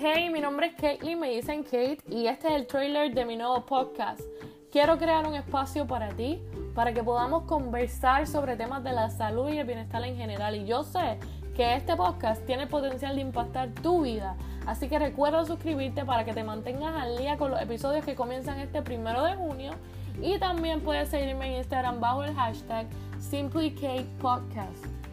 Hey, mi nombre es Caitlin, me dicen Kate y este es el trailer de mi nuevo podcast. Quiero crear un espacio para ti, para que podamos conversar sobre temas de la salud y el bienestar en general. Y yo sé que este podcast tiene el potencial de impactar tu vida. Así que recuerda suscribirte para que te mantengas al día con los episodios que comienzan este primero de junio. Y también puedes seguirme en Instagram bajo el hashtag SimplyKatePodcast.